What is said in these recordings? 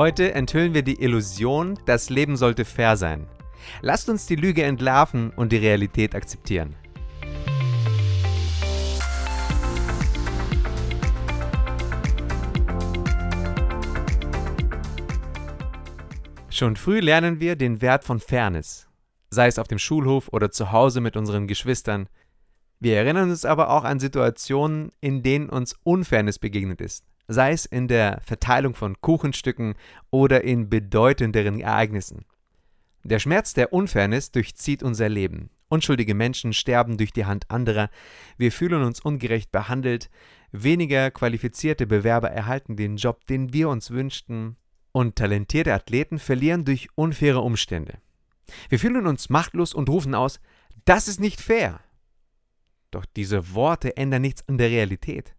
Heute enthüllen wir die Illusion, das Leben sollte fair sein. Lasst uns die Lüge entlarven und die Realität akzeptieren. Schon früh lernen wir den Wert von Fairness, sei es auf dem Schulhof oder zu Hause mit unseren Geschwistern. Wir erinnern uns aber auch an Situationen, in denen uns Unfairness begegnet ist sei es in der Verteilung von Kuchenstücken oder in bedeutenderen Ereignissen. Der Schmerz der Unfairness durchzieht unser Leben. Unschuldige Menschen sterben durch die Hand anderer, wir fühlen uns ungerecht behandelt, weniger qualifizierte Bewerber erhalten den Job, den wir uns wünschten, und talentierte Athleten verlieren durch unfaire Umstände. Wir fühlen uns machtlos und rufen aus, das ist nicht fair. Doch diese Worte ändern nichts an der Realität.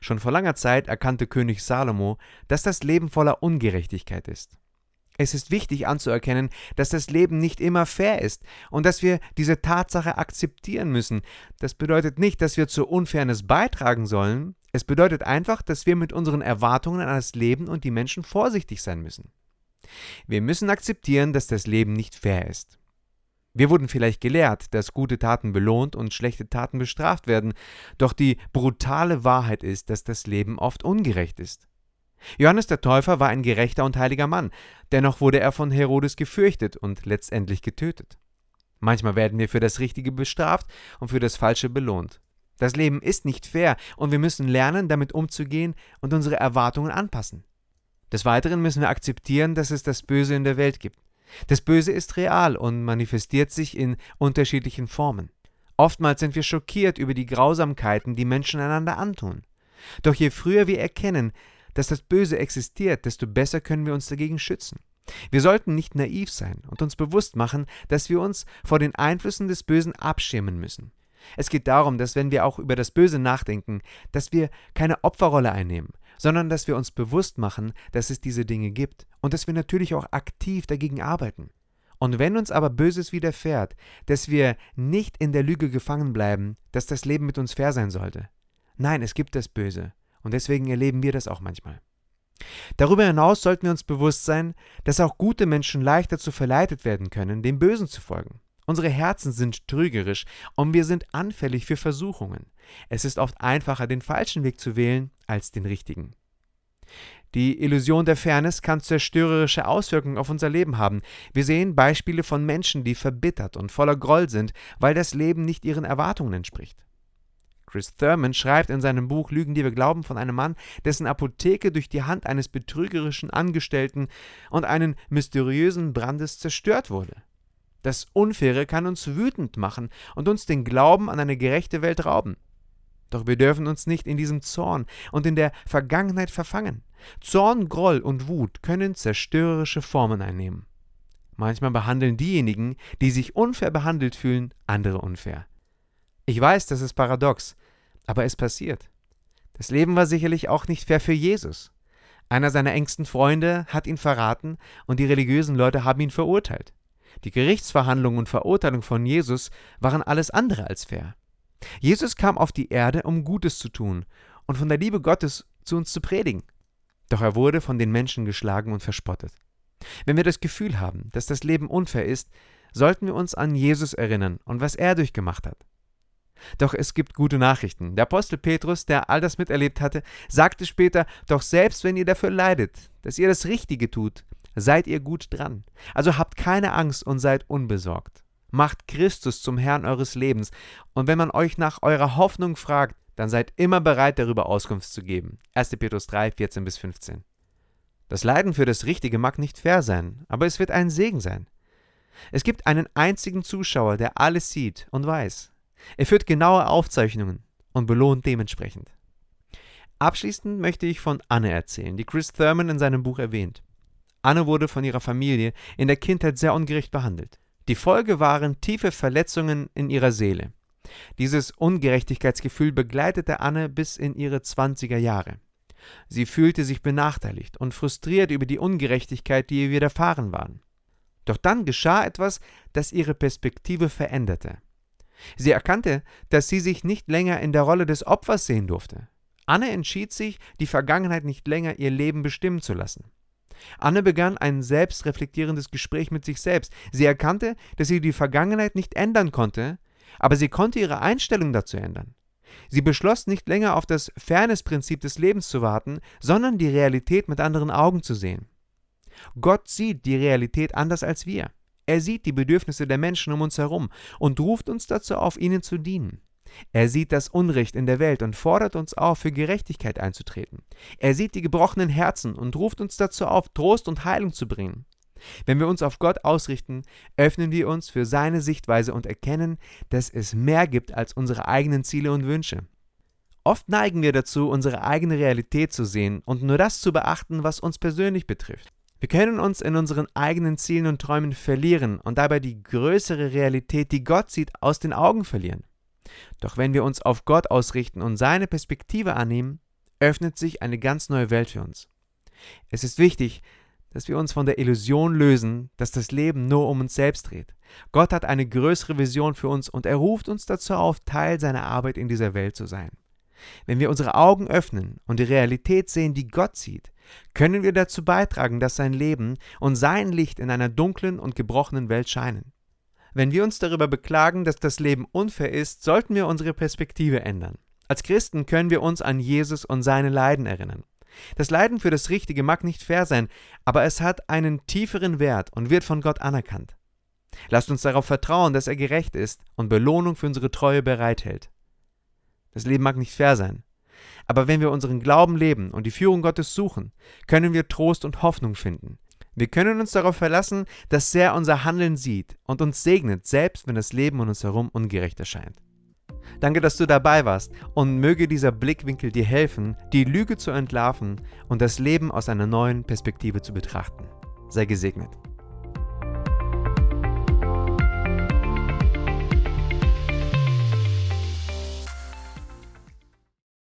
Schon vor langer Zeit erkannte König Salomo, dass das Leben voller Ungerechtigkeit ist. Es ist wichtig anzuerkennen, dass das Leben nicht immer fair ist und dass wir diese Tatsache akzeptieren müssen. Das bedeutet nicht, dass wir zur Unfairness beitragen sollen, es bedeutet einfach, dass wir mit unseren Erwartungen an das Leben und die Menschen vorsichtig sein müssen. Wir müssen akzeptieren, dass das Leben nicht fair ist. Wir wurden vielleicht gelehrt, dass gute Taten belohnt und schlechte Taten bestraft werden, doch die brutale Wahrheit ist, dass das Leben oft ungerecht ist. Johannes der Täufer war ein gerechter und heiliger Mann, dennoch wurde er von Herodes gefürchtet und letztendlich getötet. Manchmal werden wir für das Richtige bestraft und für das Falsche belohnt. Das Leben ist nicht fair und wir müssen lernen, damit umzugehen und unsere Erwartungen anpassen. Des Weiteren müssen wir akzeptieren, dass es das Böse in der Welt gibt. Das Böse ist real und manifestiert sich in unterschiedlichen Formen. Oftmals sind wir schockiert über die Grausamkeiten, die Menschen einander antun. Doch je früher wir erkennen, dass das Böse existiert, desto besser können wir uns dagegen schützen. Wir sollten nicht naiv sein und uns bewusst machen, dass wir uns vor den Einflüssen des Bösen abschirmen müssen. Es geht darum, dass wenn wir auch über das Böse nachdenken, dass wir keine Opferrolle einnehmen, sondern dass wir uns bewusst machen, dass es diese Dinge gibt und dass wir natürlich auch aktiv dagegen arbeiten. Und wenn uns aber Böses widerfährt, dass wir nicht in der Lüge gefangen bleiben, dass das Leben mit uns fair sein sollte. Nein, es gibt das Böse und deswegen erleben wir das auch manchmal. Darüber hinaus sollten wir uns bewusst sein, dass auch gute Menschen leichter zu verleitet werden können, dem Bösen zu folgen. Unsere Herzen sind trügerisch und wir sind anfällig für Versuchungen. Es ist oft einfacher, den falschen Weg zu wählen, als den richtigen. Die Illusion der Fairness kann zerstörerische Auswirkungen auf unser Leben haben. Wir sehen Beispiele von Menschen, die verbittert und voller Groll sind, weil das Leben nicht ihren Erwartungen entspricht. Chris Thurman schreibt in seinem Buch Lügen, die wir glauben, von einem Mann, dessen Apotheke durch die Hand eines betrügerischen Angestellten und einen mysteriösen Brandes zerstört wurde. Das Unfaire kann uns wütend machen und uns den Glauben an eine gerechte Welt rauben. Doch wir dürfen uns nicht in diesem Zorn und in der Vergangenheit verfangen. Zorn, Groll und Wut können zerstörerische Formen einnehmen. Manchmal behandeln diejenigen, die sich unfair behandelt fühlen, andere unfair. Ich weiß, das ist paradox, aber es passiert. Das Leben war sicherlich auch nicht fair für Jesus. Einer seiner engsten Freunde hat ihn verraten und die religiösen Leute haben ihn verurteilt. Die Gerichtsverhandlung und Verurteilung von Jesus waren alles andere als fair. Jesus kam auf die Erde, um Gutes zu tun und von der Liebe Gottes zu uns zu predigen. Doch er wurde von den Menschen geschlagen und verspottet. Wenn wir das Gefühl haben, dass das Leben unfair ist, sollten wir uns an Jesus erinnern und was er durchgemacht hat. Doch es gibt gute Nachrichten. Der Apostel Petrus, der all das miterlebt hatte, sagte später, doch selbst wenn ihr dafür leidet, dass ihr das Richtige tut, seid ihr gut dran. Also habt keine Angst und seid unbesorgt. Macht Christus zum Herrn eures Lebens. Und wenn man euch nach eurer Hoffnung fragt, dann seid immer bereit, darüber Auskunft zu geben. 1. Petrus 3, 14 bis 15. Das Leiden für das Richtige mag nicht fair sein, aber es wird ein Segen sein. Es gibt einen einzigen Zuschauer, der alles sieht und weiß. Er führt genaue Aufzeichnungen und belohnt dementsprechend. Abschließend möchte ich von Anne erzählen, die Chris Thurman in seinem Buch erwähnt. Anne wurde von ihrer Familie in der Kindheit sehr ungerecht behandelt. Die Folge waren tiefe Verletzungen in ihrer Seele. Dieses Ungerechtigkeitsgefühl begleitete Anne bis in ihre zwanziger Jahre. Sie fühlte sich benachteiligt und frustriert über die Ungerechtigkeit, die ihr widerfahren war. Doch dann geschah etwas, das ihre Perspektive veränderte. Sie erkannte, dass sie sich nicht länger in der Rolle des Opfers sehen durfte. Anne entschied sich, die Vergangenheit nicht länger ihr Leben bestimmen zu lassen. Anne begann ein selbstreflektierendes Gespräch mit sich selbst. Sie erkannte, dass sie die Vergangenheit nicht ändern konnte, aber sie konnte ihre Einstellung dazu ändern. Sie beschloss nicht länger auf das Fairness-Prinzip des Lebens zu warten, sondern die Realität mit anderen Augen zu sehen. Gott sieht die Realität anders als wir. Er sieht die Bedürfnisse der Menschen um uns herum und ruft uns dazu auf, ihnen zu dienen. Er sieht das Unrecht in der Welt und fordert uns auf, für Gerechtigkeit einzutreten. Er sieht die gebrochenen Herzen und ruft uns dazu auf, Trost und Heilung zu bringen. Wenn wir uns auf Gott ausrichten, öffnen wir uns für seine Sichtweise und erkennen, dass es mehr gibt als unsere eigenen Ziele und Wünsche. Oft neigen wir dazu, unsere eigene Realität zu sehen und nur das zu beachten, was uns persönlich betrifft. Wir können uns in unseren eigenen Zielen und Träumen verlieren und dabei die größere Realität, die Gott sieht, aus den Augen verlieren. Doch wenn wir uns auf Gott ausrichten und seine Perspektive annehmen, öffnet sich eine ganz neue Welt für uns. Es ist wichtig, dass wir uns von der Illusion lösen, dass das Leben nur um uns selbst dreht. Gott hat eine größere Vision für uns und er ruft uns dazu auf, Teil seiner Arbeit in dieser Welt zu sein. Wenn wir unsere Augen öffnen und die Realität sehen, die Gott sieht, können wir dazu beitragen, dass sein Leben und sein Licht in einer dunklen und gebrochenen Welt scheinen. Wenn wir uns darüber beklagen, dass das Leben unfair ist, sollten wir unsere Perspektive ändern. Als Christen können wir uns an Jesus und seine Leiden erinnern. Das Leiden für das Richtige mag nicht fair sein, aber es hat einen tieferen Wert und wird von Gott anerkannt. Lasst uns darauf vertrauen, dass er gerecht ist und Belohnung für unsere Treue bereithält. Das Leben mag nicht fair sein, aber wenn wir unseren Glauben leben und die Führung Gottes suchen, können wir Trost und Hoffnung finden. Wir können uns darauf verlassen, dass er unser Handeln sieht und uns segnet, selbst wenn das Leben um uns herum ungerecht erscheint. Danke, dass du dabei warst und möge dieser Blickwinkel dir helfen, die Lüge zu entlarven und das Leben aus einer neuen Perspektive zu betrachten. Sei gesegnet.